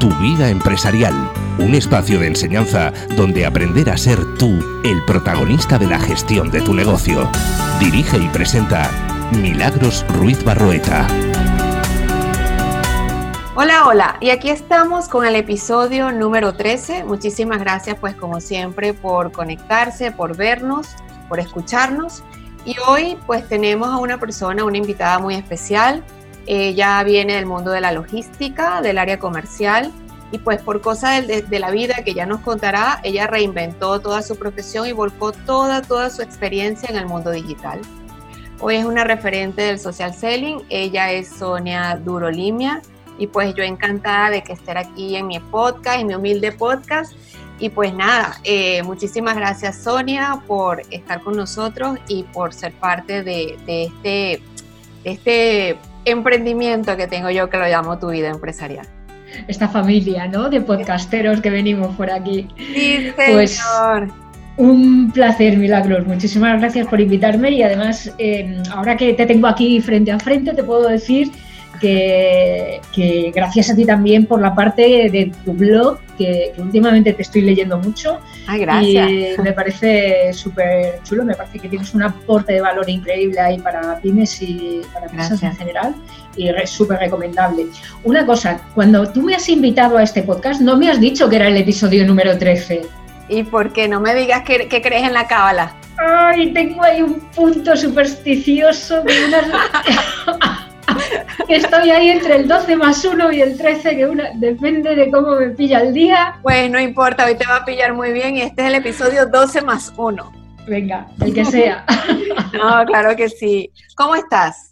Tu vida empresarial, un espacio de enseñanza donde aprender a ser tú el protagonista de la gestión de tu negocio. Dirige y presenta Milagros Ruiz Barroeta. Hola, hola, y aquí estamos con el episodio número 13. Muchísimas gracias pues como siempre por conectarse, por vernos, por escucharnos. Y hoy pues tenemos a una persona, una invitada muy especial. Ella viene del mundo de la logística, del área comercial, y pues por cosas de, la vida que ya nos contará, ella reinventó toda su profesión y volcó toda, toda su experiencia en el mundo digital. Hoy es una referente del social selling, ella es Sonia Durolimia y pues yo encantada de que esté aquí en mi podcast, en mi humilde podcast. Y pues nada, eh, muchísimas gracias Sonia por estar con nosotros y por ser parte de, de este, de este emprendimiento que tengo yo que lo llamo tu vida empresarial. Esta familia, ¿no? De podcasteros que venimos por aquí. Sí, pues, señor. Pues, un placer, Milagros. Muchísimas gracias por invitarme y además, eh, ahora que te tengo aquí frente a frente, te puedo decir que, gracias a ti también por la parte de tu blog, que, últimamente te estoy leyendo mucho. Ay, gracias. Y me parece súper chulo, me parece que tienes un aporte de valor increíble ahí para pymes y para empresas en general y es súper recomendable. Una cosa, cuando tú me has invitado a este podcast, no me has dicho que era el episodio número 13. ¿Y por qué? No me digas que, crees en la cábala. Ay, tengo ahí un punto supersticioso de unas... Estoy ahí entre el 12 más 1 y el 13, que una, depende de cómo me pilla el día. Pues no importa, hoy te va a pillar muy bien y este es el episodio 12 más 1. Venga, el que sea. no, claro que sí. ¿Cómo estás?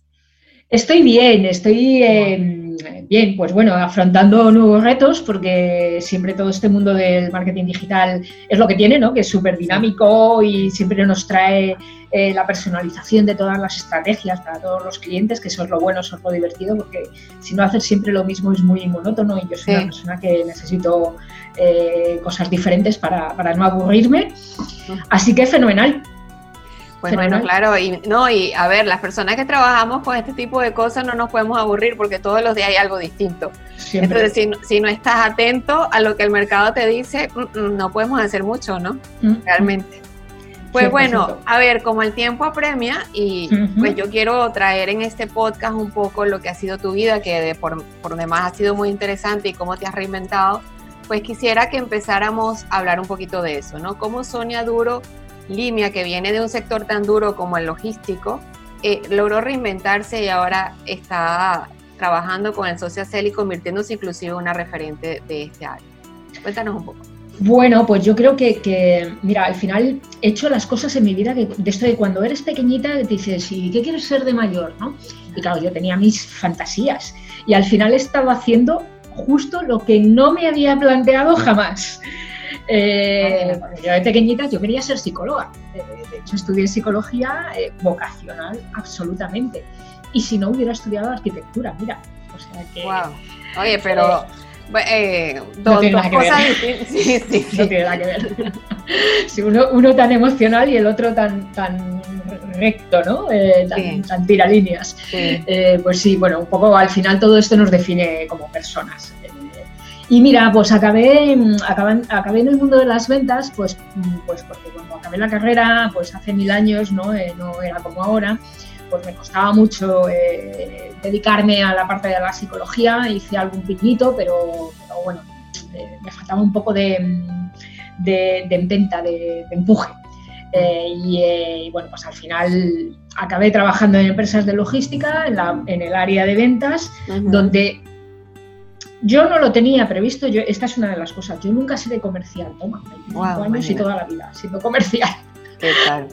Estoy bien, estoy em, bien, pues bueno, afrontando nuevos retos porque siempre todo este mundo del marketing digital es lo que tiene, ¿no? Que es súper dinámico y siempre nos trae eh, la personalización de todas las estrategias para todos los clientes, que eso es lo bueno, eso es lo divertido, porque si no hacer siempre lo mismo es muy monótono y yo soy una persona que necesito eh, cosas diferentes para, para no aburrirme. Así que fenomenal. Pues bueno, claro, y no, y a ver, las personas que trabajamos con este tipo de cosas no nos podemos aburrir porque todos los días hay algo distinto. Entonces, si, si, no estás atento a lo que el mercado te dice, mm, mm, no podemos hacer mucho, ¿no? Mm, Realmente. Pues bueno, a ver, como el tiempo apremia y pues yo quiero traer en este podcast un poco lo que ha sido tu vida, que de por, por demás ha sido muy interesante y cómo te has reinventado, pues quisiera que empezáramos a hablar un poquito de eso, ¿no? Cómo Sonia Duro Limia, que viene de un sector tan duro como el logístico, eh, logró reinventarse y ahora está trabajando con el Cell y convirtiéndose inclusive en una referente de este área. Cuéntanos un poco. Bueno, pues yo creo que, mira, al final he hecho las cosas en mi vida que de esto de cuando eres pequeñita dices, ¿y qué quieres ser de mayor? ¿no? Y claro, yo tenía mis fantasías y al final estaba haciendo justo lo que no me había planteado jamás. Eh, yo de pequeñita yo quería ser psicóloga. De, hecho, estudié psicología eh, vocacional absolutamente. Y si no hubiera estudiado arquitectura, mira. O sea que, wow. Oye, pero... Eh, no tiene nada que ver. Sí, sí, No tiene nada que ver. Si uno, uno, tan emocional y el otro tan, tan recto, ¿no? Eh, tan, tan, tira líneas. Eh, pues sí, bueno, un poco al final todo esto nos define como personas. Y mira, pues acabé, acabé, en el mundo de las ventas, pues, pues porque cuando acabé la carrera, pues hace mil años, ¿no? Eh, no era como ahora, pues me costaba mucho eh, dedicarme a la parte de la psicología, hice algún piñito, pero, bueno, eh, me faltaba un poco de, de, de de, empuje. y, bueno, pues al final acabé trabajando en empresas de logística, en, el área de ventas, donde yo no lo tenía previsto, yo, esta es una de las cosas, yo nunca seré comercial, toma, 25 años y toda la vida siendo comercial.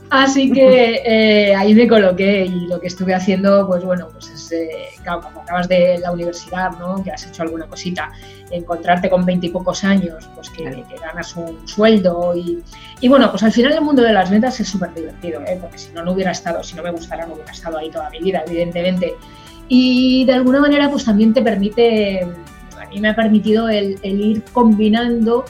Así que eh, ahí me coloqué y lo que estuve haciendo, pues bueno, pues es, eh, claro, cuando acabas de la universidad, ¿no? Que has hecho alguna cosita, encontrarte con veintipocos años, pues que, ganas un sueldo y, y, bueno, pues al final el mundo de las ventas es súper divertido, ¿eh? Porque si no, no hubiera estado, si no me gustara, no hubiera estado ahí toda mi vida, evidentemente. Y de alguna manera, pues también te permite y me ha permitido el, ir combinando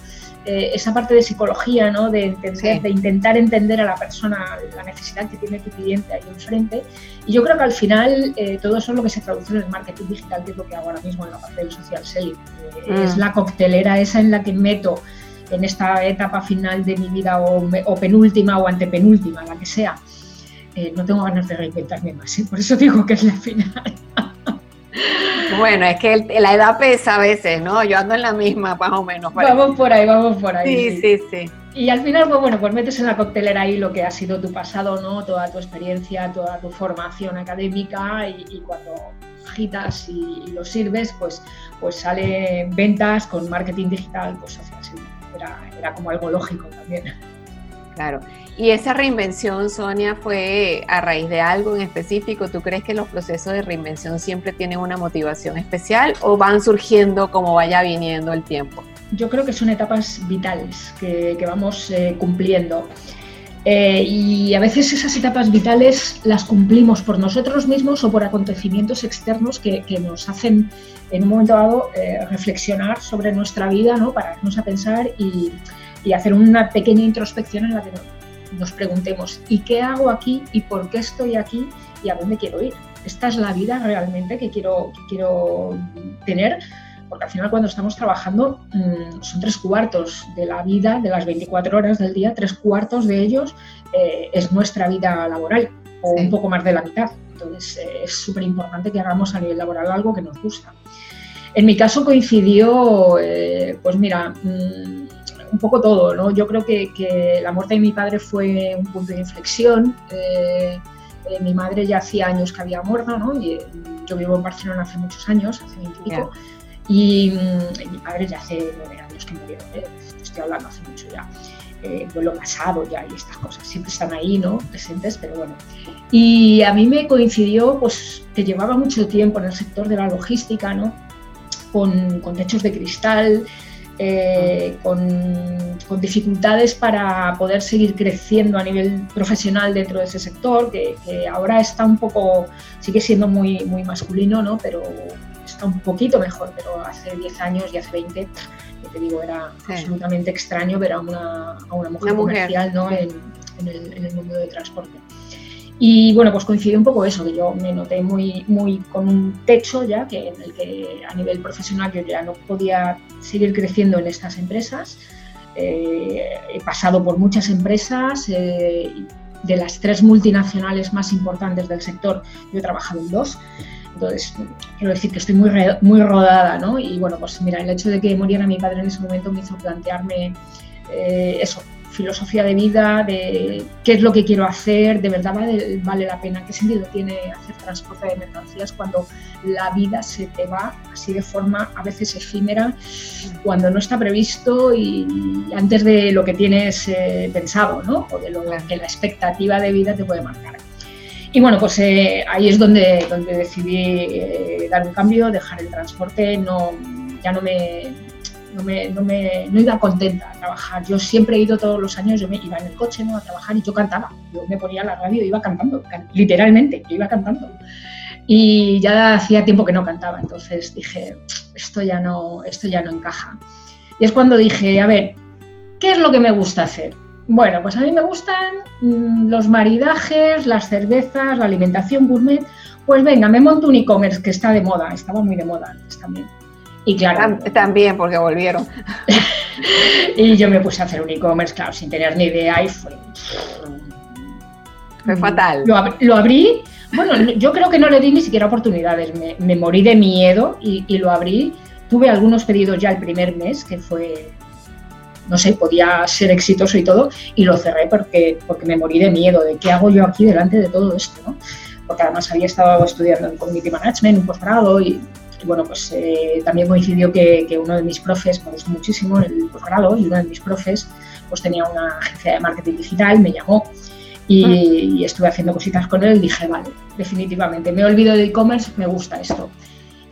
eh, esa parte de psicología, ¿no? de, entender, de intentar entender a la persona, la necesidad que tiene tu cliente ahí enfrente. Y yo creo que al final eh, todo eso es lo que se traduce en el marketing digital, que es lo que hago ahora mismo en la parte del social selling. Eh, es mm. la coctelera esa en la que meto en esta etapa final de mi vida o, o penúltima o antepenúltima, la que sea. no tengo ganas de reinventarme más, por eso digo que es la final. Bueno, es que la edad pesa a veces, ¿no? Yo ando en la misma, más o menos. Vamos por ahí, vamos por ahí. Sí, sí, sí. Y al final, pues bueno, pues metes en la coctelera ahí lo que ha sido tu pasado, ¿no? Toda tu experiencia, toda tu formación académica y, cuando agitas y, lo sirves, pues, pues sale ventas con marketing digital, pues era, era como algo lógico también. Claro. ¿Y esa reinvención, Sonia, fue a raíz de algo en específico? ¿Tú crees que los procesos de reinvención siempre tienen una motivación especial o van surgiendo como vaya viniendo el tiempo? Yo creo que son etapas vitales que, vamos eh, cumpliendo. Eh, y a veces esas etapas vitales las cumplimos por nosotros mismos o por acontecimientos externos que, nos hacen en un momento dado eh, reflexionar sobre nuestra vida, ¿no? pararnos a pensar y, y hacer una pequeña introspección en la que nos preguntemos, ¿y qué hago aquí? ¿Y por qué estoy aquí? ¿Y a dónde quiero ir? ¿Esta es la vida realmente que quiero, quiero tener? Porque al final cuando estamos trabajando mm, son tres cuartos de la vida, de las 24 horas del día, tres cuartos de ellos eh, es nuestra vida laboral o un poco más de la mitad. Entonces eh, es súper importante que hagamos a nivel laboral algo que nos gusta. En mi caso coincidió, eh, pues mira, mm, un poco todo, ¿no? Yo creo que, la muerte de mi padre fue un punto de inflexión. Eh, eh, mi madre ya hacía años que había muerto, ¿no? Y, yo vivo en Barcelona hace muchos años, hace 20 y pico. Y, mi padre ya hace nueve años que murió, ¿eh? estoy hablando hace mucho ya. Eh, lo pasado ya y estas cosas siempre están ahí, ¿no? Presentes, pero bueno. Y a mí me coincidió, pues, que llevaba mucho tiempo en el sector de la logística, ¿no? Con, con techos de cristal, eh, con, dificultades para poder seguir creciendo a nivel profesional dentro de ese sector, que, ahora está un poco, sigue siendo muy, muy masculino, ¿no? pero está un poquito mejor, pero hace 10 años y hace 20, te digo, era absolutamente extraño ver a una, a una mujer, comercial ¿no? en, el, en el mundo del transporte. Y bueno, pues coincide un poco eso, que yo me noté muy, muy con un techo ya, que en el que a nivel profesional yo ya no podía seguir creciendo en estas empresas. Eh, he pasado por muchas empresas, eh, de las tres multinacionales más importantes del sector, yo he trabajado en dos. Entonces, quiero decir que estoy muy, muy rodada, ¿no? Y bueno, pues mira, el hecho de que muriera mi padre en ese momento me hizo plantearme eh, eso, filosofía de vida, de qué es lo que quiero hacer, de verdad vale, la pena, qué sentido tiene hacer transporte de mercancías cuando la vida se te va así de forma a veces efímera, cuando no está previsto y antes de lo que tienes eh, pensado, ¿no? O de lo que la expectativa de vida te puede marcar. Y bueno, pues eh, ahí es donde, donde decidí eh, dar un cambio, dejar el transporte, no, ya no me, no, me, no, iba contenta a trabajar. Yo siempre he ido todos los años, yo me iba en el coche ¿no? a trabajar y yo cantaba. Yo me ponía la radio y iba cantando, literalmente, yo iba cantando. Y ya hacía tiempo que no cantaba, entonces dije, esto ya no, esto ya no encaja. Y es cuando dije, a ver, ¿qué es lo que me gusta hacer? Bueno, pues a mí me gustan mm, los maridajes, las cervezas, la alimentación gourmet. Pues venga, me monto un e-commerce que está de moda, estaba muy de moda antes también. Y claro. También, porque volvieron. y yo me puse a hacer un e-commerce, claro, sin tener ni idea y fue. Fue fatal. Lo, abrí. Bueno, yo creo que no le di ni siquiera oportunidades. Me, morí de miedo y, lo abrí. Tuve algunos pedidos ya el primer mes, que fue no sé, podía ser exitoso y todo, y lo cerré porque, porque me morí de miedo, de qué hago yo aquí delante de todo esto, ¿no? Porque además había estado estudiando en Community Management, un posgrado, y bueno, pues eh, también coincidió que, uno de mis profes, me gustó muchísimo el posgrado, y uno de mis profes pues tenía una agencia de marketing digital, me llamó y, estuve haciendo cositas con él y dije, vale, definitivamente, me olvido de e-commerce, me gusta esto.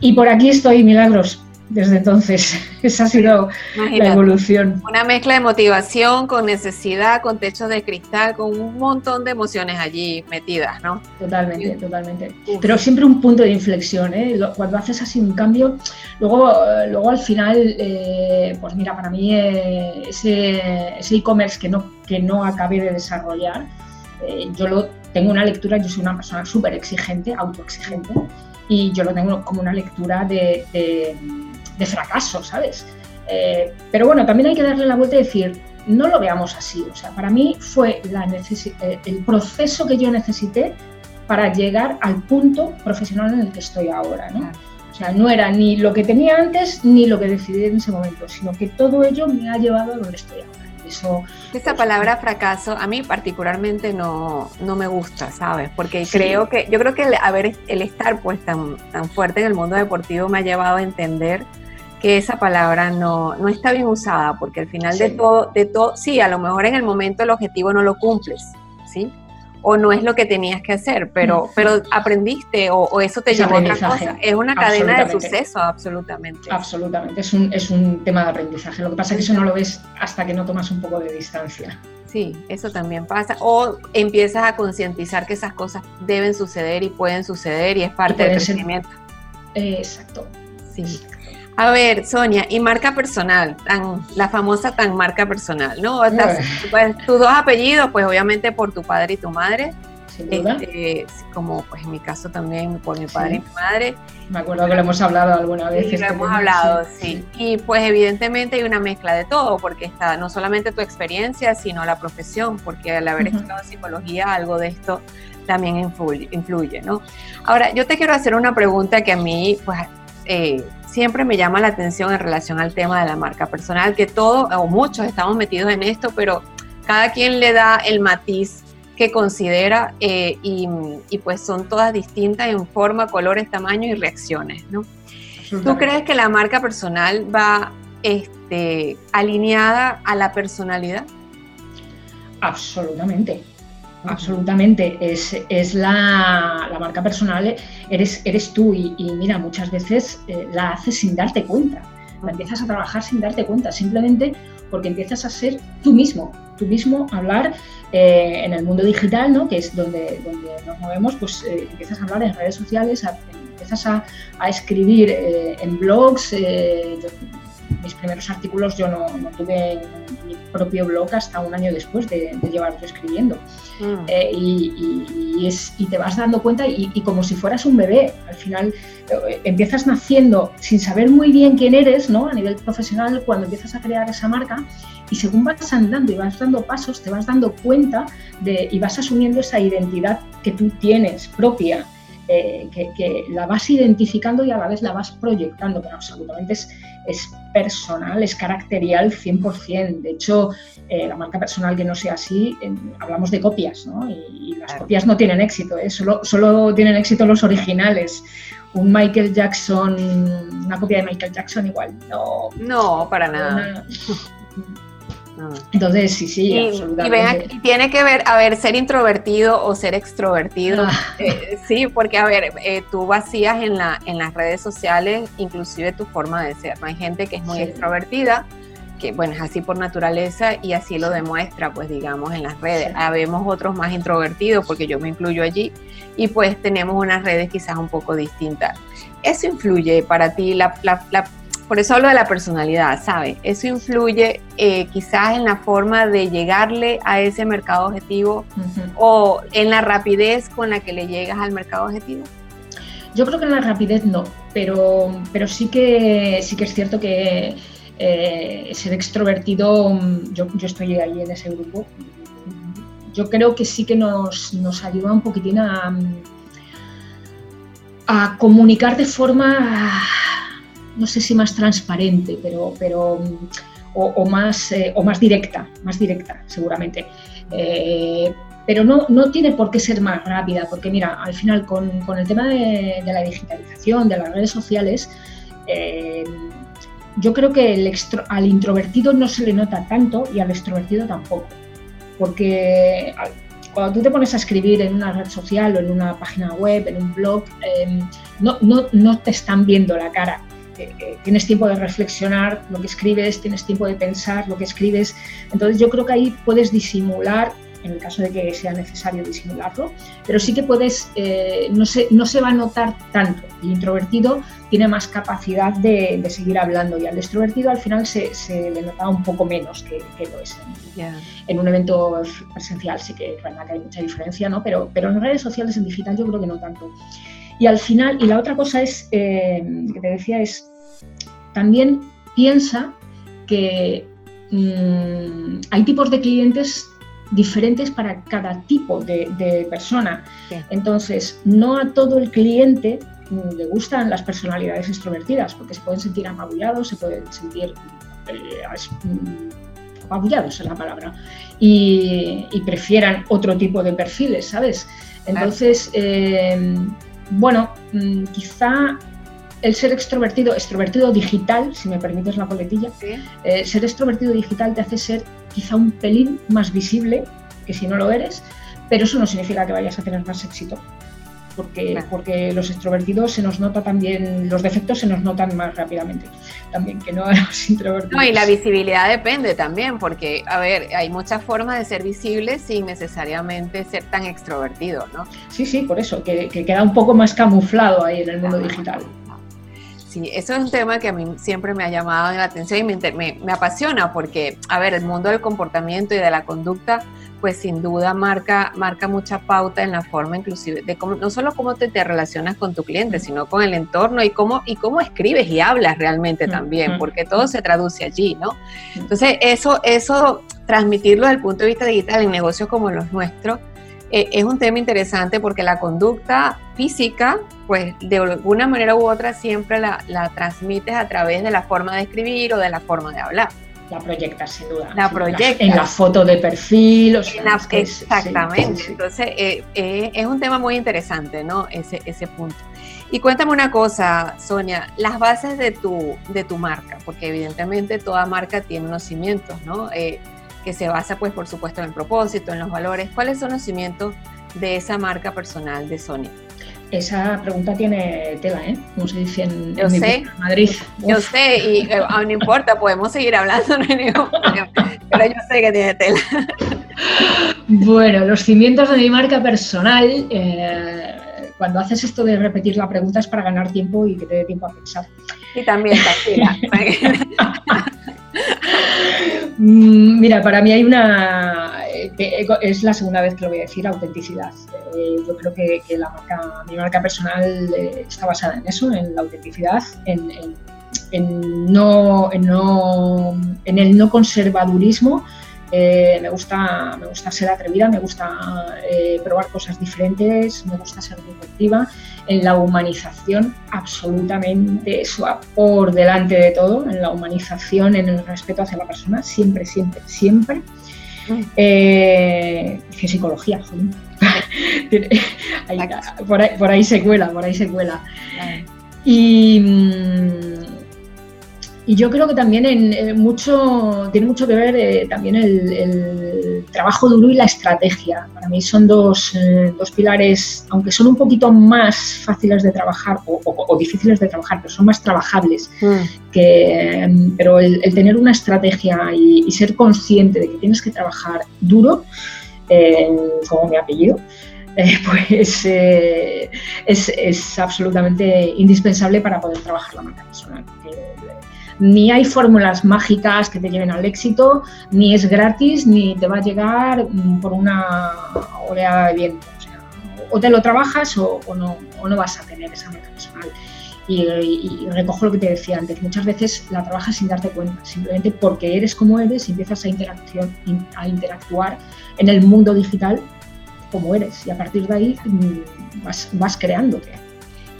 Y por aquí estoy, Milagros, desde entonces. Esa ha sido la evolución. Una mezcla de motivación con necesidad, con techos de cristal, con un montón de emociones allí metidas, ¿no? Totalmente, totalmente. Pero siempre un punto de inflexión, ¿eh? Cuando haces así un cambio, luego, luego al final, eh, pues mira, para mí eh, ese e-commerce que no, que no acabé de desarrollar, eh, yo lo tengo una lectura, yo soy una persona súper exigente, autoexigente, y yo lo tengo como una lectura de, de, fracaso, ¿sabes? Eh, pero bueno, también hay que darle la vuelta y decir, no lo veamos así. O sea, para mí fue la eh, el proceso que yo necesité para llegar al punto profesional en el que estoy ahora, ¿no? O sea, no era ni lo que tenía antes ni lo que decidí en ese momento, sino que todo ello me ha llevado a donde estoy ahora. Eso, Esta palabra fracaso a mí particularmente no, no me gusta, ¿sabes? Porque creo que, yo creo que el, haber, el estar pues tan, tan fuerte en el mundo deportivo me ha llevado a entender que esa palabra no, no está bien usada, porque al final de todo, de todo, sí, a lo mejor en el momento el objetivo no lo cumples, ¿sí? o no es lo que tenías que hacer, pero, pero aprendiste o, eso te llevó a otra cosa. Es una cadena de suceso, absolutamente. Absolutamente, es un, es un tema de aprendizaje. Lo que pasa es que eso no lo ves hasta que no tomas un poco de distancia. Sí, eso también pasa. O empiezas a concientizar que esas cosas deben suceder y pueden suceder y es parte del crecimiento. exacto. Sí. A ver, Sonia, y marca personal, tan, la famosa tan marca personal, ¿no? pues, tus dos apellidos, pues obviamente por tu padre y tu madre. Sin duda. Este, como pues en mi caso también por mi padre y mi madre. Me acuerdo que lo hemos hablado alguna vez. Sí, lo hemos hablado, sí. Y pues evidentemente hay una mezcla de todo, porque está no solamente tu experiencia, sino la profesión, porque al haber estudiado psicología, algo de esto también influye, influye, ¿no? Ahora, yo te quiero hacer una pregunta que a mí, pues, eh, siempre me llama la atención en relación al tema de la marca personal, que todos o muchos estamos metidos en esto, pero cada quien le da el matiz que considera eh, y, pues son todas distintas en forma, colores, tamaño y reacciones, ¿no? ¿Tú crees que la marca personal va este, alineada a la personalidad? Absolutamente absolutamente. Es, es la, marca personal, eres, eres tú y, mira, muchas veces eh, la haces sin darte cuenta. La empiezas a trabajar sin darte cuenta, simplemente porque empiezas a ser tú mismo, tú mismo hablar eh, en el mundo digital, ¿no? que es donde, donde nos movemos, pues eh, empiezas a hablar en redes sociales, empiezas a, a escribir en blogs mis primeros artículos yo no, tuve mi propio blog hasta un año después de, de llevar yo escribiendo. Mm. Eh, y, es, y, te vas dando cuenta y, como si fueras un bebé, al final eh, empiezas naciendo sin saber muy bien quién eres ¿no? a nivel profesional cuando empiezas a crear esa marca y según vas andando y vas dando pasos, te vas dando cuenta de, y vas asumiendo esa identidad que tú tienes propia. Eh, que, que, la vas identificando y a la vez la vas proyectando, pero absolutamente es, es personal, es caracterial 100%. De hecho, eh, la marca personal que no sea así, hablamos de copias, ¿no? Y, las copias no tienen éxito, ¿eh? solo, solo tienen éxito los originales. Un Michael Jackson, una copia de Michael Jackson igual, no. No, para nada. Entonces, sí, sí, absolutamente. Y, tiene que ver, a ver, ser introvertido o ser extrovertido. Ah. Eh, sí, porque, a ver, eh, tú vacías en, la, en las redes sociales inclusive tu forma de ser. Hay gente que es muy extrovertida, que, bueno, es así por naturaleza y así lo demuestra, pues, digamos, en las redes. Habemos otros más introvertidos, porque yo me incluyo allí, y pues tenemos unas redes quizás un poco distintas. ¿Eso influye para ti la, la, la por eso hablo de la personalidad, ¿sabe? Eso influye eh, quizás en la forma de llegarle a ese mercado objetivo o en la rapidez con la que le llegas al mercado objetivo. Yo creo que en la rapidez no, pero, pero sí, que, sí que es cierto que eh, ser extrovertido, yo, yo estoy ahí en ese grupo, yo creo que sí que nos, nos ayuda un poquitín a, a comunicar de forma no sé si más transparente, pero, pero o, más, eh, o más directa, más directa seguramente. Eh, pero no, no tiene por qué ser más rápida, porque mira, al final con, el tema de, la digitalización, de las redes sociales, eh, yo creo que al introvertido no se le nota tanto y al extrovertido tampoco. Porque cuando tú te pones a escribir en una red social o en una página web, en un blog, no, no, no te están viendo la cara tienes tiempo de reflexionar lo que escribes, tienes tiempo de pensar lo que escribes. Entonces yo creo que ahí puedes disimular en el caso de que sea necesario disimularlo, pero sí que puedes, eh, no, se, no se va a notar tanto. El introvertido tiene más capacidad de, seguir hablando y al extrovertido al final se, le nota un poco menos que, lo es. En un evento presencial sí que que hay mucha diferencia, ¿no? pero, pero en redes sociales, en digital, yo creo que no tanto. Y al final, y la otra cosa es, eh, que te decía, es también piensa que mm, hay tipos de clientes diferentes para cada tipo de, persona. Entonces, no a todo el cliente mm, le gustan las personalidades extrovertidas, porque se pueden sentir apabullados, se pueden sentir eh, mm, apabullados es la palabra, y, prefieran otro tipo de perfiles, ¿sabes? Entonces, eh, bueno, mm, quizá el ser extrovertido, extrovertido digital, si me permites la coletilla, eh, ser extrovertido digital te hace ser quizá un pelín más visible que si no lo eres, pero eso no significa que vayas a tener más éxito. Porque, porque los extrovertidos se nos nota también, los defectos se nos notan más rápidamente también que no a los introvertidos. No, y la visibilidad depende también, porque, a ver, hay muchas formas de ser visible sin necesariamente ser tan extrovertido, ¿no? Sí, sí, por eso, que, queda un poco más camuflado ahí en el mundo digital. Sí, eso es un tema que a mí siempre me ha llamado la atención y me, me, apasiona porque, a ver, el mundo del comportamiento y de la conducta, pues sin duda marca, marca mucha pauta en la forma inclusive de cómo, no solo cómo te, te relacionas con tu cliente, sino con el entorno y cómo, y cómo escribes y hablas realmente también, porque todo se traduce allí, ¿no? Entonces, eso, eso, transmitirlo desde el punto de vista digital en negocios como los nuestros, eh, es un tema interesante porque la conducta física, pues de alguna manera u otra siempre la, transmites a través de la forma de escribir o de la forma de hablar. La proyectas sin duda. La proyectas. En la foto de perfil. O sea, exactamente. Entonces, eh, eh, es un tema muy interesante, ¿no? Ese, ese punto. Y cuéntame una cosa, Sonia, las bases de tu, de tu marca, porque evidentemente toda marca tiene unos cimientos, ¿no? Que se basa, pues, por supuesto, en el propósito, en los valores. ¿Cuáles son los cimientos de esa marca personal de Sony? Esa pregunta tiene tela, ¿eh? Como se dice en, yo sé, Madrid. Yo sé, y eh, no importa, podemos seguir hablando, pero yo sé que tiene tela. Bueno, los cimientos de mi marca personal, eh, cuando haces esto de repetir la pregunta es para ganar tiempo y que te dé tiempo a pensar. Y también, tranquila. Mm, mira, para mí hay una, eh, es la segunda vez que lo voy a decir, autenticidad. Eh, yo creo que, la marca, mi marca personal eh, está basada en eso, en la autenticidad, en, no, no, en el no conservadurismo, eh, me, gusta, me gusta ser atrevida, me gusta eh, probar cosas diferentes, me gusta ser disruptiva. En la humanización, absolutamente eso por delante de todo, en la humanización, en el respeto hacia la persona, siempre, siempre, siempre. Mm. Eh, psicología, por, ahí, por, ahí, se cuela, por ahí se cuela. Y, y yo creo que también en, eh, mucho, tiene mucho que ver eh, también el, trabajo duro y la estrategia. Para mí son dos, eh, dos pilares, aunque son un poquito más fáciles de trabajar o, difíciles de trabajar, pero son más trabajables. Mm. Que, pero el, tener una estrategia y, ser consciente de que tienes que trabajar duro, como mi apellido, pues es, es, absolutamente indispensable para poder trabajar la marca personal ni hay fórmulas mágicas que te lleven al éxito, ni es gratis, ni te va a llegar mm, por una oleada de viento. O, te lo trabajas o, no, no, vas a tener esa marca personal. Y, recojo lo que te decía antes, muchas veces la trabajas sin darte cuenta, simplemente porque eres como eres y empiezas a, interacción, a interactuar en el mundo digital como eres y a partir de ahí mm, vas, vas creándote.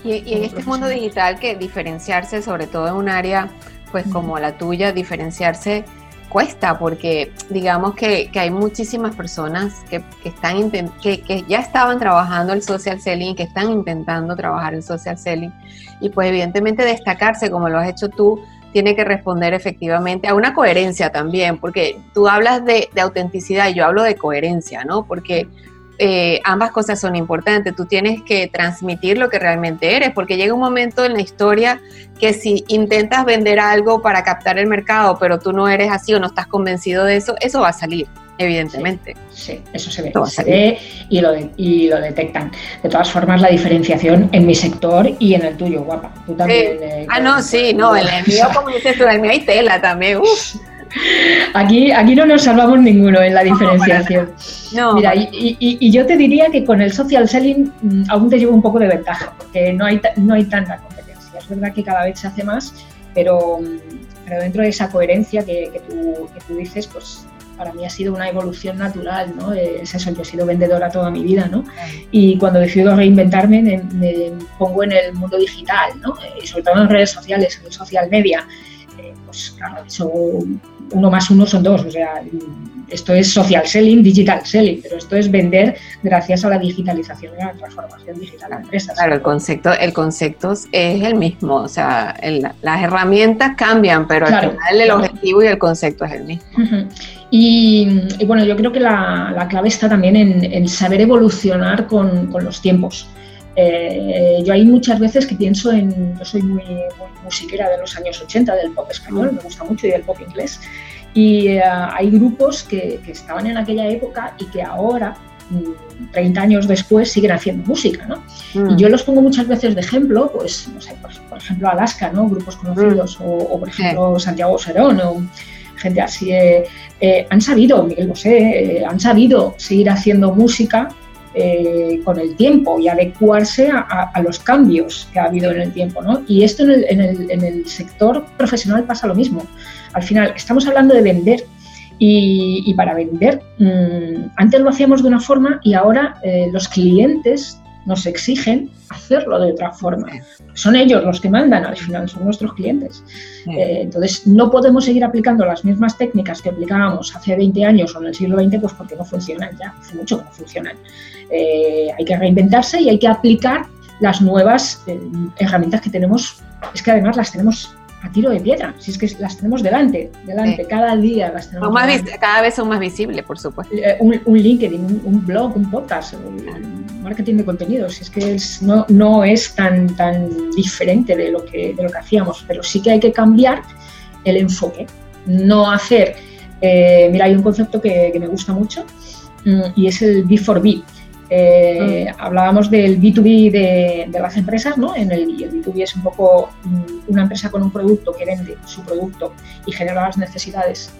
Y, y en este mundo digital que diferenciarse sobre todo en un área pues como la tuya, diferenciarse cuesta porque digamos que, hay muchísimas personas que, están que, que, ya estaban trabajando el social selling, que están intentando trabajar el social selling y pues evidentemente destacarse como lo has hecho tú tiene que responder efectivamente a una coherencia también, porque tú hablas de, de autenticidad y yo hablo de coherencia, ¿no? Porque eh, ambas cosas son importantes. Tú tienes que transmitir lo que realmente eres, porque llega un momento en la historia que si intentas vender algo para captar el mercado, pero tú no eres así o no estás convencido de eso, eso va a salir evidentemente. Sí, eso se ve, se ve y lo, y lo detectan. De todas formas, la diferenciación en mi sector y en el tuyo, guapa. Tú también. Eh, ah, no, sí, no, en el mío, como dices tú, en el mío hay tela también. Aquí, aquí no nos salvamos ninguno en la diferenciación. No, Mira, y, y, yo te diría que con el social selling mm, aún te llevo un poco de ventaja, porque no hay, no hay tanta competencia. Es verdad que cada vez se hace más, pero, mm, pero dentro de esa coherencia que, que, tú, que tú dices, pues para mí ha sido una evolución natural, ¿no? Es eso, yo he sido vendedora toda mi vida, ¿no? Y cuando decido reinventarme me, pongo en el mundo digital, ¿no? Y sobre todo en redes sociales, en social media. Pues claro, eso uno más uno son dos, o sea, esto es social selling, digital selling, pero esto es vender gracias a la digitalización y a la transformación digital de empresas. Claro, el concepto, el concepto es el mismo, o sea, las herramientas cambian, pero al final el objetivo y el concepto es el mismo. y, bueno, yo creo que la, clave está también en, saber evolucionar con, los tiempos. Eh, yo hay muchas veces que pienso en, yo soy muy, muy, musiquera de los años 80 del pop español, me gusta mucho y del pop inglés, y eh, hay grupos que, estaban en aquella época y que ahora, 30 mm, años después, siguen haciendo música, ¿no? Mm. Y yo los pongo muchas veces de ejemplo, pues, no sé, por, ejemplo, Alaska, ¿no? Grupos conocidos, mm. o, por ejemplo, Santiago Serón, o gente así, eh, eh, han sabido, Miguel Bosé, han sabido seguir haciendo música con el tiempo y adecuarse a, los cambios que ha habido en el tiempo. ¿no? Y esto en el, en, el, en el, sector profesional pasa lo mismo. Al final, estamos hablando de vender y, para vender, mm, antes lo hacíamos de una forma y ahora eh, los clientes nos exigen hacerlo de otra forma. Son ellos los que mandan, al final son nuestros clientes. Eh, entonces, no podemos seguir aplicando las mismas técnicas que aplicábamos hace 20 años o en el siglo XX, pues porque no funcionan ya, hace mucho que no funcionan. Eh, hay que reinventarse y hay que aplicar las nuevas herramientas que tenemos. Es que además las tenemos a tiro de piedra, si es que las tenemos delante, delante, cada día las tenemos. Más cada vez son más visibles, por supuesto. Eh, un, LinkedIn, un, blog, un podcast, un marketing de contenidos, es que no, no es tan, tan diferente de lo, que, de lo que hacíamos, pero sí que hay que cambiar el enfoque, no hacer, eh, mira, hay un concepto que, que me gusta mucho mm, y es el B4B, eh, hablábamos del B2B de, las empresas, ¿no? En el, el B2B es un poco mm, una empresa con un producto que vende su producto y genera las necesidades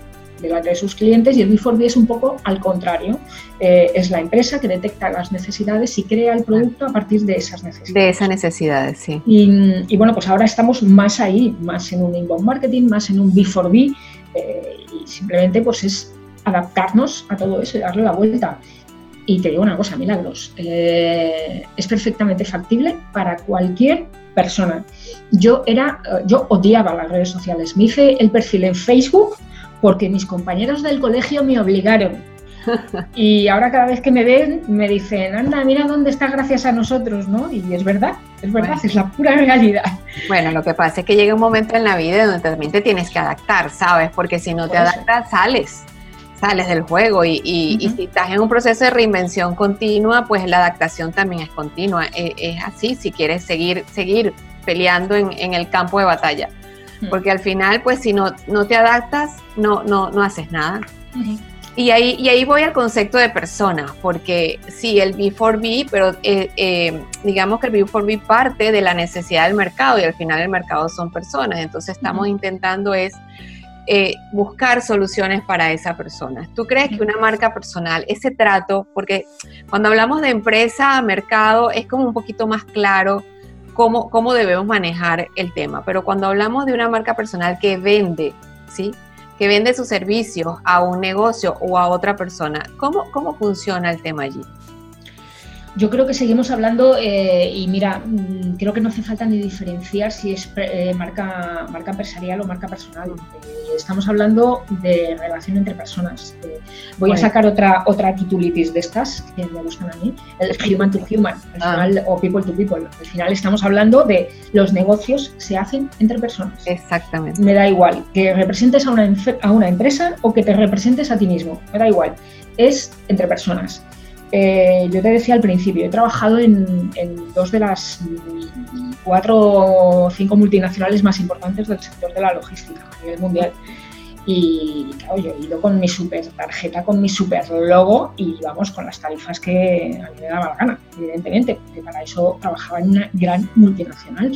de sus clientes y el B4B es un poco al contrario. Eh, es la empresa que detecta las necesidades y crea el producto a partir de esas necesidades. De esas necesidades, sí. Y, bueno, pues ahora estamos más ahí, más en un inbound marketing, más en un B4B eh, y simplemente pues es adaptarnos a todo eso y darle la vuelta. Y te digo una cosa, Milagros, eh, es perfectamente factible para cualquier persona. Yo era, yo odiaba las redes sociales. Me hice el perfil en Facebook porque mis compañeros del colegio me obligaron. Y ahora cada vez que me ven me dicen, anda, mira dónde está gracias a nosotros, ¿no? Y es verdad, es verdad, es la pura realidad. Bueno, lo que pasa es que llega un momento en la vida donde también te tienes que adaptar, ¿sabes? Porque si no te adaptas, sales sales del juego y, si estás en un proceso de reinvención continua, pues la adaptación también es continua. E, es, así si quieres seguir, seguir peleando en, el campo de batalla. Porque al final, pues si no, no te adaptas, no, no, no haces nada. Y ahí, y ahí voy al concepto de persona, porque sí, el B4B, pero eh, eh, digamos que el B4B parte de la necesidad del mercado y al final el mercado son personas. Entonces estamos intentando es eh, buscar soluciones para esa persona. ¿Tú crees que una marca personal, ese trato, porque cuando hablamos de empresa, mercado, es como un poquito más claro cómo, cómo debemos manejar el tema, pero cuando hablamos de una marca personal que vende, ¿sí? que vende sus servicios a un negocio o a otra persona, ¿cómo, cómo funciona el tema allí? Yo creo que seguimos hablando eh, y mira, mm, creo que no hace falta ni diferenciar si es eh, marca, marca empresarial o marca personal. Eh, estamos hablando de relación entre personas. voy a sacar otra otra titulitis de estas que me gustan a mí, el human to human, ah. o people to people. Al final estamos hablando de los negocios se hacen entre personas. Exactamente. Me da igual que representes a una, a una empresa o que te representes a ti mismo. Me da igual. Es entre personas. Eh, yo te decía al principio, he trabajado en, dos de las cuatro o cinco multinacionales más importantes del sector de la logística a nivel mundial. Y claro, yo he ido con mi super tarjeta, con mi super logo y vamos con las tarifas que a mí me daba la gana, evidentemente, porque para eso trabajaba en una gran multinacional.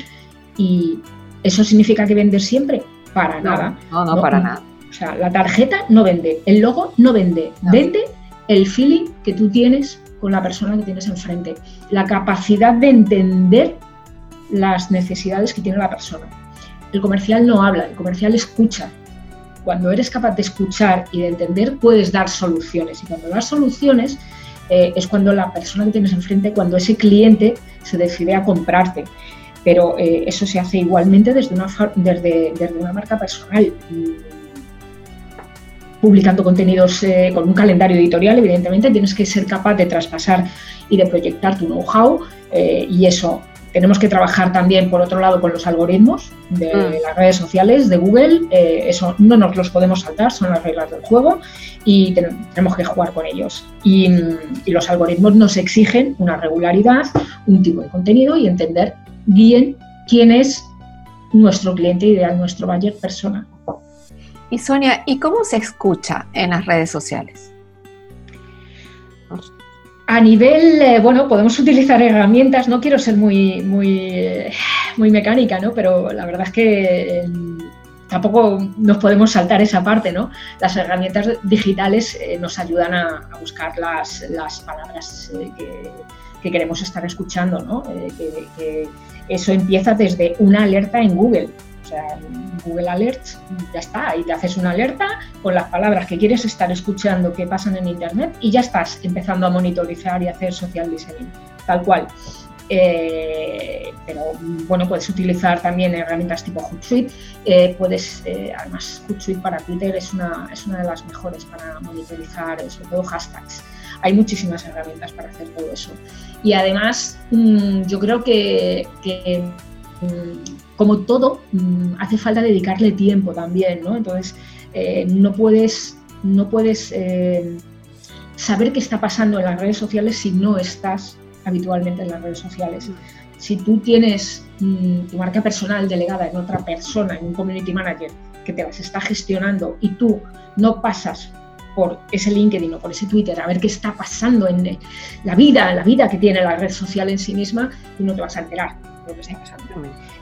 Y eso significa que vender siempre, para nada. No, no, para nada. O sea, la tarjeta no vende, el logo no vende, vende el feeling que tú tienes con la persona que tienes enfrente, la capacidad de entender las necesidades que tiene la persona. El comercial no habla, el comercial escucha. Cuando eres capaz de escuchar y de entender, puedes dar soluciones. Y cuando das soluciones, eh, es cuando la persona que tienes enfrente, cuando ese cliente se decide a comprarte. Pero eh, eso se hace igualmente desde una, desde, desde una marca personal publicando contenidos eh, con un calendario editorial, evidentemente tienes que ser capaz de traspasar y de proyectar tu know-how eh, y eso. Tenemos que trabajar también, por otro lado, con los algoritmos de mm. las redes sociales, de Google. Eh, eso no nos los podemos saltar, son las reglas del juego y tenemos que jugar con ellos. Y, y los algoritmos nos exigen una regularidad, un tipo de contenido y entender bien quién es nuestro cliente ideal, nuestro buyer persona. Y Sonia, ¿y cómo se escucha en las redes sociales? A nivel, eh, bueno, podemos utilizar herramientas, no quiero ser muy, muy, muy mecánica, ¿no? Pero la verdad es que em, tampoco nos podemos saltar esa parte, ¿no? Las herramientas digitales eh, nos ayudan a, buscar las, palabras eh, que, queremos estar escuchando, ¿no? que eso empieza desde una alerta en Google. Sea, Google Alerts, ya está, y te haces una alerta con las palabras que quieres estar escuchando que pasan en Internet y ya estás empezando a monitorizar y hacer social listening, tal cual. Eh, pero bueno, puedes utilizar también herramientas tipo Hootsuite. Eh, puedes, eh, además, Hootsuite para Twitter es una, es una de las mejores para monitorizar, sobre todo hashtags. Hay muchísimas herramientas para hacer todo eso. Y además, mm, yo creo que, que mm, como todo, mm, hace falta dedicarle tiempo también, ¿no? Entonces, eh, no puedes, no puedes eh, saber qué está pasando en las redes sociales si no estás habitualmente en las redes sociales. Si tú tienes mm, tu marca personal delegada en otra persona, en un community manager que te las está gestionando y tú no pasas por ese LinkedIn o por ese Twitter a ver qué está pasando en la vida, la vida que tiene la red social en sí misma, tú no te vas a enterar de lo que está pasando.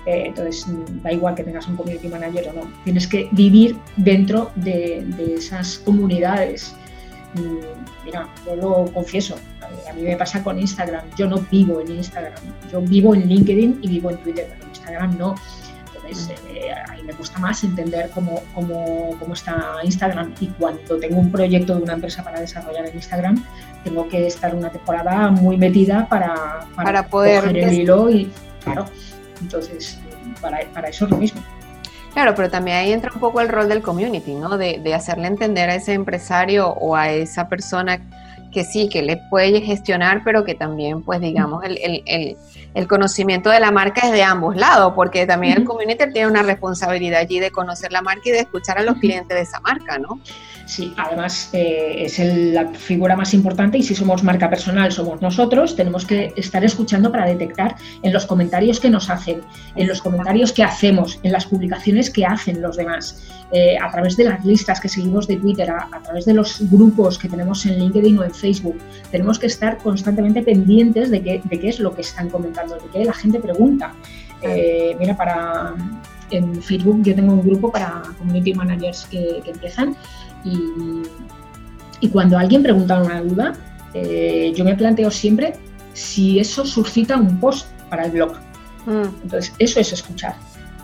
Eh, entonces, mm, da igual que tengas un community manager o no, tienes que vivir dentro de, esas comunidades. Mm, mira, yo lo confieso, a mí me pasa con Instagram, yo no vivo en Instagram, yo vivo en LinkedIn y vivo en Twitter, pero en Instagram no. Entonces, mm. eh, a mí me gusta más entender cómo, cómo, cómo, está Instagram y cuando tengo un proyecto de una empresa para desarrollar en Instagram, tengo que estar una temporada muy metida para, para, poder coger el hilo y, claro, entonces, para, eso es lo mismo. Claro, pero también ahí entra un poco el rol del community, ¿no? De, de, hacerle entender a ese empresario o a esa persona que sí, que le puede gestionar, pero que también, pues digamos, el, el, el, conocimiento de la marca es de ambos lados, porque también el community tiene una responsabilidad allí de conocer la marca y de escuchar a los clientes de esa marca, ¿no? Sí, además eh, es la figura más importante y si somos marca personal somos nosotros, tenemos que estar escuchando para detectar en los comentarios que nos hacen, en los comentarios que hacemos, en las publicaciones que hacen los demás, eh, a través de las listas que seguimos de Twitter, a, través de los grupos que tenemos en LinkedIn o en Facebook. Tenemos que estar constantemente pendientes de, qué, es lo que están comentando, de qué la gente pregunta. Eh, mira, para en Facebook yo tengo un grupo para community managers que empiezan y, cuando alguien pregunta una duda, eh, yo me planteo siempre si eso suscita un post para el blog. Mm. Entonces, eso es escuchar.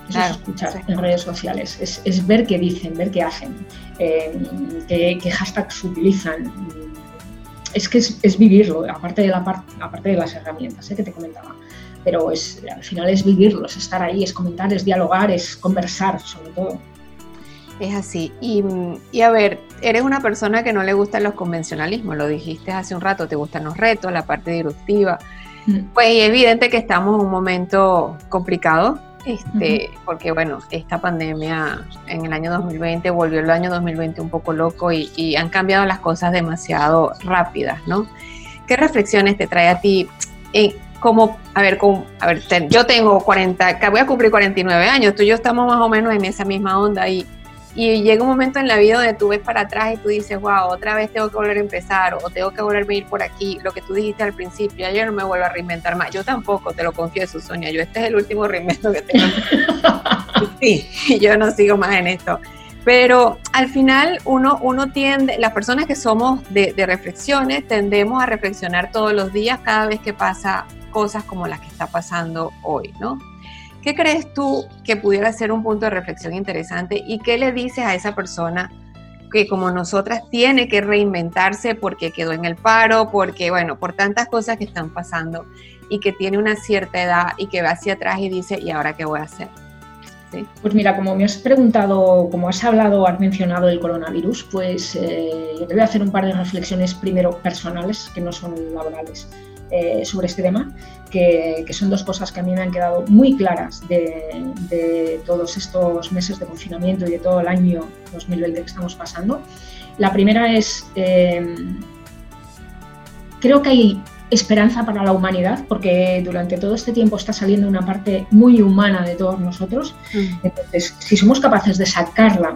Eso es escuchar en redes sociales. Es, ver qué dicen, ver qué hacen, eh, qué, hashtags utilizan. Es que es, vivirlo, aparte de, la aparte de las herramientas eh, que te comentaba. Pero es, al final es vivirlo, es estar ahí, es comentar, es dialogar, es conversar sobre todo. Es así. Y, a ver, eres una persona que no le gustan los convencionalismos, lo dijiste hace un rato, te gustan los retos, la parte disruptiva. Mm. Pues es evidente que estamos en un momento complicado, este, porque bueno, esta pandemia en el año 2020 volvió el año 2020 un poco loco y, y han cambiado las cosas demasiado rápidas, ¿no? ¿qué reflexiones te trae a ti? Eh, como, a ver, como, a ver, yo tengo 40, voy a cumplir 49 años, tú y yo estamos más o menos en esa misma onda y y llega un momento en la vida donde tú ves para atrás y tú dices, wow, otra vez tengo que volver a empezar o tengo que volverme a ir por aquí. Lo que tú dijiste al principio, ayer no me vuelvo a reinventar más. Yo tampoco, te lo confieso, Sonia. Yo este es el último reinvento que tengo. sí, yo no sigo más en esto. Pero al final uno, uno tiende, las personas que somos de, de reflexiones, tendemos a reflexionar todos los días cada vez que pasa cosas como las que está pasando hoy, ¿no? ¿Qué crees tú que pudiera ser un punto de reflexión interesante y qué le dices a esa persona que como nosotras tiene que reinventarse porque quedó en el paro, porque bueno, por tantas cosas que están pasando y que tiene una cierta edad y que va hacia atrás y dice, ¿y ahora qué voy a hacer? Pues mira, como me has preguntado, como has hablado, has mencionado el coronavirus, pues eh, yo te voy a hacer un par de reflexiones primero personales, que no son laborales. Eh, sobre este tema, que, son dos cosas que a mí me han quedado muy claras de, todos estos meses de confinamiento y de todo el año 2020 que estamos pasando. La primera es, em, creo que hay esperanza para la humanidad, porque durante todo este tiempo está saliendo una parte muy humana de todos nosotros. Mm. Entonces, si somos capaces de sacarla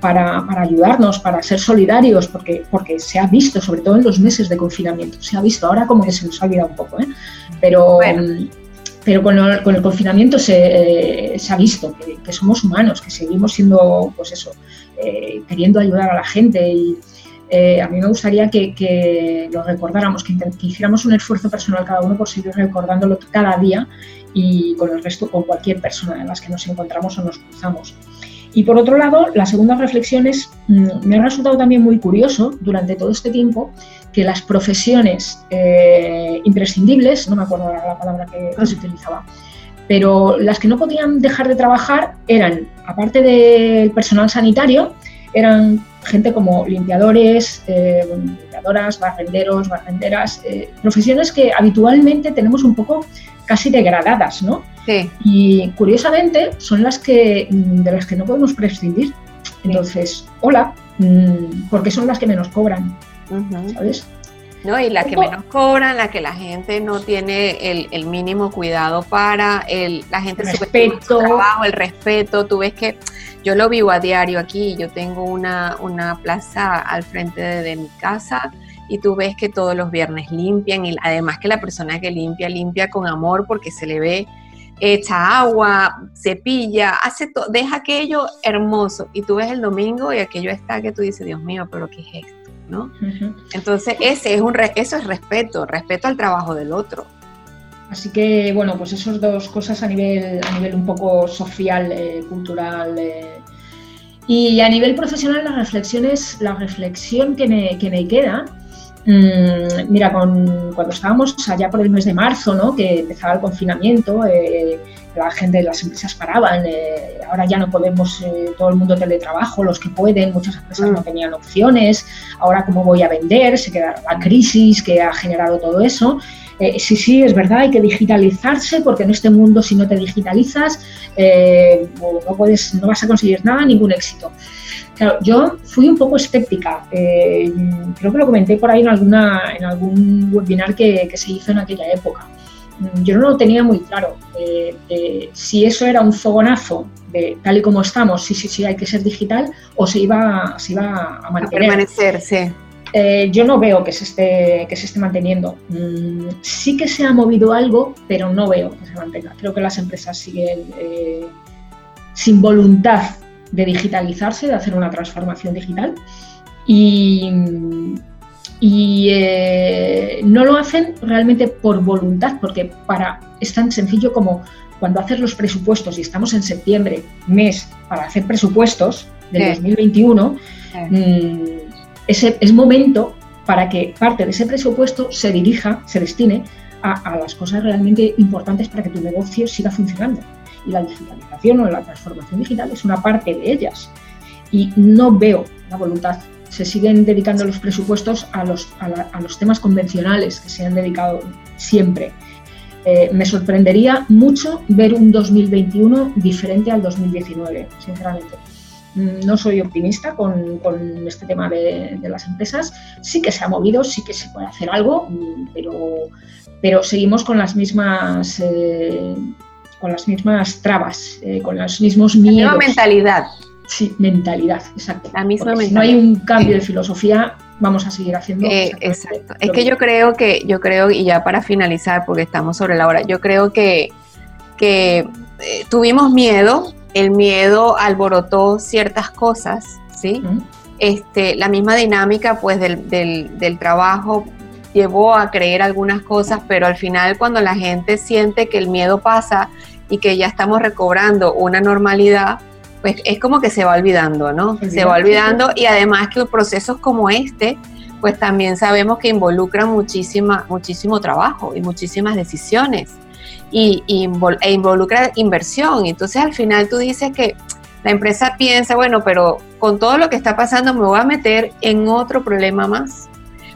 para, ayudarnos, para ser solidarios, porque, porque se ha visto, sobre todo en los meses de confinamiento, se ha visto, ahora como que se nos ha olvidado un poco, ¿eh? pero, pero con, el, con el confinamiento se, eh, se ha visto que, somos humanos, que seguimos siendo, pues eso, eh, queriendo ayudar a la gente y a mí me gustaría que, que lo recordáramos, que, que, hiciéramos un esfuerzo personal cada uno por seguir recordándolo cada día y con el resto, con cualquier persona en las que nos encontramos o nos cruzamos. Y por otro lado, la segunda reflexión es, mm, me ha resultado también muy curioso durante todo este tiempo que las profesiones eh, imprescindibles, no me acuerdo la palabra que, se utilizaba, pero las que no podían dejar de trabajar eran, aparte del personal sanitario, eran gente como limpiadores, eh, limpiadoras, barrenderos, barrenderas, eh, profesiones que habitualmente tenemos un poco casi degradadas, ¿no? Sí. Y curiosamente son las que mm, de las que no podemos prescindir. Entonces, hola, mm, porque son las que menos cobran, ¿sabes? ¿no? Y la que menos cobran, la que la gente no tiene el, mínimo cuidado para, el, la gente respeto. el trabajo, el respeto. Tú ves que yo lo vivo a diario aquí, yo tengo una, una plaza al frente de mi casa y tú ves que todos los viernes limpian y además que la persona que limpia, limpia con amor porque se le ve echa agua, cepilla, hace todo, deja aquello hermoso y tú ves el domingo y aquello está que tú dices, Dios mío, pero ¿qué es esto? ¿no? Entonces ese es un eso es respeto, respeto al trabajo del otro. Así que bueno, pues esas dos cosas a nivel, a nivel un poco social, eh, cultural. Eh. Y a nivel profesional, las reflexiones, la reflexión que me, que me queda Mm, mira, cuando estábamos allá por el mes de marzo, ¿no? que empezaba el confinamiento, eh, la gente, las empresas paraban, eh, ahora ya no podemos, eh, todo el mundo teletrabajo, los que pueden, muchas empresas no mm. tenían opciones, ahora cómo voy a vender, se queda la crisis que ha generado todo eso. sí, sí, es verdad, hay que digitalizarse porque en este mundo si no te digitalizas no, puedes, no vas a conseguir nada, ningún éxito. Claro, yo fui un poco escéptica. Eh, creo que lo comenté por ahí en, alguna, en algún webinar que, se hizo en aquella época. Mm, yo no lo tenía muy claro. Eh, si eso era un fogonazo de tal y como estamos, sí, sí, sí, hay que ser digital, o se iba, se iba a mantener. A permanecer, sí. Eh, yo no veo que se esté, que se esté manteniendo. Mm, sí que se ha movido algo, pero no veo que se mantenga. Creo que las empresas siguen sin voluntad de digitalizarse, de hacer una transformación digital. Y, eh, no lo hacen realmente por voluntad, porque para, es tan sencillo como cuando haces los presupuestos y estamos en septiembre, mes para hacer presupuestos del 2021, mm, ese es momento para que parte de ese presupuesto se dirija, se destine a las cosas realmente importantes para que tu negocio siga funcionando y la digitalización o la transformación digital es una parte de ellas. Y no veo la voluntad. Se siguen dedicando los presupuestos a los, a, los temas convencionales que se han dedicado siempre. Eh, me sorprendería mucho ver un 2021 diferente al 2019, sinceramente. mm, no soy optimista con, este tema de, las empresas. Sí que se ha movido, sí que se puede hacer algo, mm, pero, pero seguimos con las mismas, eh, con las mismas trabas, eh, con los mismos miedos. La mentalidad. Sí, mentalidad, exacto. La misma mentalidad. Si no hay un cambio de filosofía, vamos a seguir haciendo. Eh, exacto. Es que yo creo que, yo creo, y ya para finalizar, porque estamos sobre la hora, yo creo que, que eh, tuvimos miedo, el miedo alborotó ciertas cosas, ¿sí? este, la misma dinámica pues del, del, del trabajo llevó a creer algunas cosas, pero al final cuando la gente siente que el miedo pasa y que ya estamos recobrando una normalidad, pues es como que se va olvidando, ¿no? Se va olvidando y además que procesos como este, pues también sabemos que involucran muchísima, muchísimo trabajo y muchísimas decisiones y, e involucra inversión. Entonces al final tú dices que la empresa piensa, bueno, pero con todo lo que está pasando me voy a meter en otro problema más,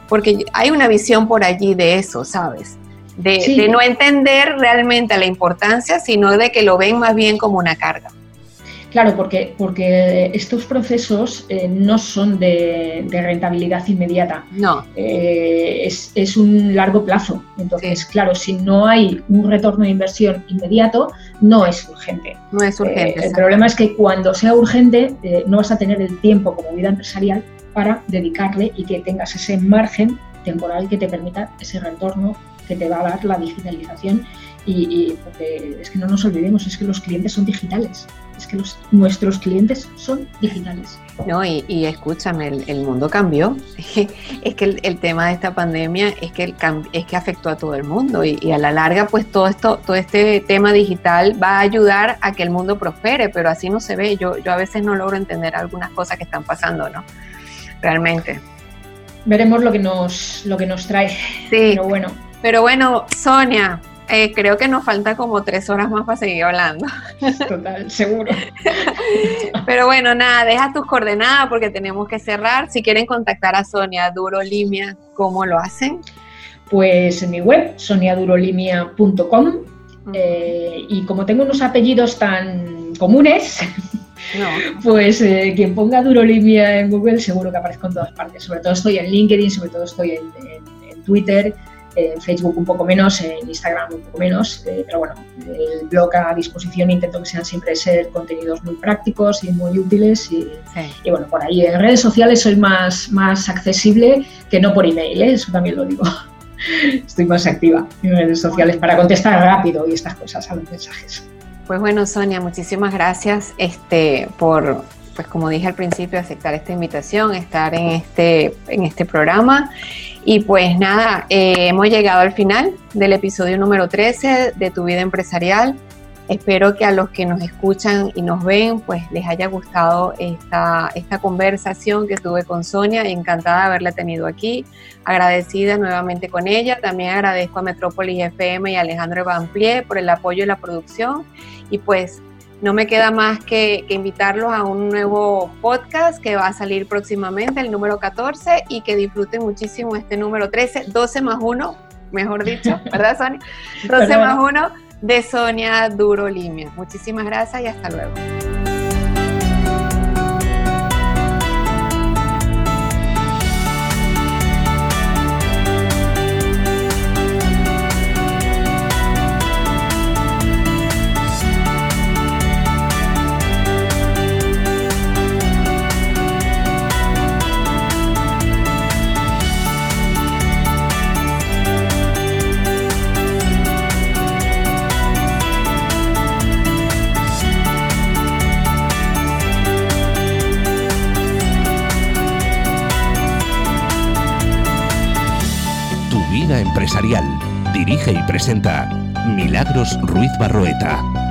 porque hay una visión por allí de eso, ¿sabes? De, de no entender realmente la importancia, sino de que lo ven más bien como una carga. Claro, porque, porque estos procesos eh, no son de, rentabilidad inmediata. No. Eh, es, un largo plazo. Entonces, claro, si no hay un retorno de inversión inmediato, no es urgente. No es urgente. Eh, el problema es que cuando sea urgente, no vas a tener el tiempo como vida empresarial para dedicarle y que tengas ese margen temporal que te permita ese retorno que te va a dar la digitalización y, porque es que no nos olvidemos, es que los clientes son digitales, es que los, nuestros clientes son digitales. No, y, y escúchame, el, mundo cambió. es que el, tema de esta pandemia es que, el, es que afectó a todo el mundo y, a la larga, pues todo esto, todo este tema digital va a ayudar a que el mundo prospere, pero así no se ve. Yo, yo a veces no logro entender algunas cosas que están pasando, ¿no? Realmente. Veremos lo que nos, lo que nos trae. Sí. Pero bueno. Pero bueno, Sonia, eh, creo que nos falta como tres horas más para seguir hablando. Total, seguro. Pero bueno, nada, deja tus coordenadas porque tenemos que cerrar. Si quieren contactar a Sonia Durolimia, ¿cómo lo hacen? Pues en mi web, soniadurolimia.com. Eh, y como tengo unos apellidos tan comunes, pues eh, quien ponga Durolimia en Google seguro que aparezco en todas partes. Sobre todo estoy en LinkedIn, sobre todo estoy en Twitter en Facebook un poco menos, en Instagram un poco menos, eh, pero bueno, el blog a disposición intento que sean siempre ser contenidos muy prácticos y muy útiles y, bueno, por ahí en redes sociales soy más, más accesible que no por email, ¿eh? eso también lo digo. Estoy más activa en redes sociales para contestar rápido y estas cosas a los mensajes. Pues bueno, Sonia, muchísimas gracias este, por, pues como dije al principio, aceptar esta invitación, estar en este, en este programa. Y pues nada, eh, hemos llegado al final del episodio número 13 de Tu vida empresarial. Espero que a los que nos escuchan y nos ven, pues les haya gustado esta, esta conversación que tuve con Sonia. Encantada de haberla tenido aquí. Agradecida nuevamente con ella. También agradezco a Metrópolis FM y a Alejandro Plie por el apoyo y la producción. Y pues no me queda más que, invitarlos a un nuevo podcast que va a salir próximamente, el número 14, y que disfruten muchísimo este número 13, 12 más 1, mejor dicho, ¿verdad, Sonia? 12 más 1 de Sonia Duro Limia. Muchísimas gracias y hasta luego. Dirige y presenta Milagros Ruiz Barroeta.